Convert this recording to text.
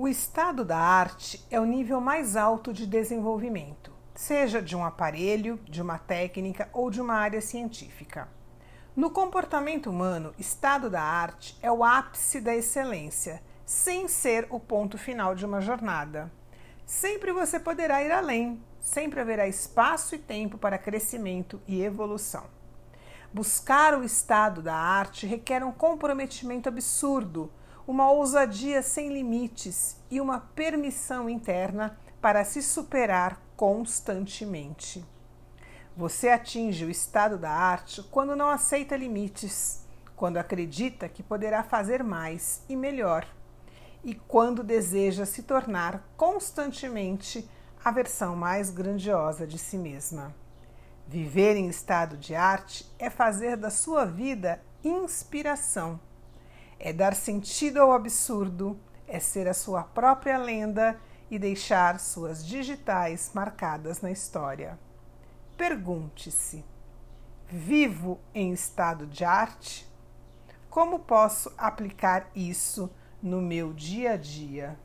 O estado da arte é o nível mais alto de desenvolvimento, seja de um aparelho, de uma técnica ou de uma área científica. No comportamento humano, estado da arte é o ápice da excelência, sem ser o ponto final de uma jornada. Sempre você poderá ir além, sempre haverá espaço e tempo para crescimento e evolução. Buscar o estado da arte requer um comprometimento absurdo uma ousadia sem limites e uma permissão interna para se superar constantemente. Você atinge o estado da arte quando não aceita limites, quando acredita que poderá fazer mais e melhor, e quando deseja se tornar constantemente a versão mais grandiosa de si mesma. Viver em estado de arte é fazer da sua vida inspiração é dar sentido ao absurdo, é ser a sua própria lenda e deixar suas digitais marcadas na história. Pergunte-se: vivo em estado de arte? Como posso aplicar isso no meu dia a dia?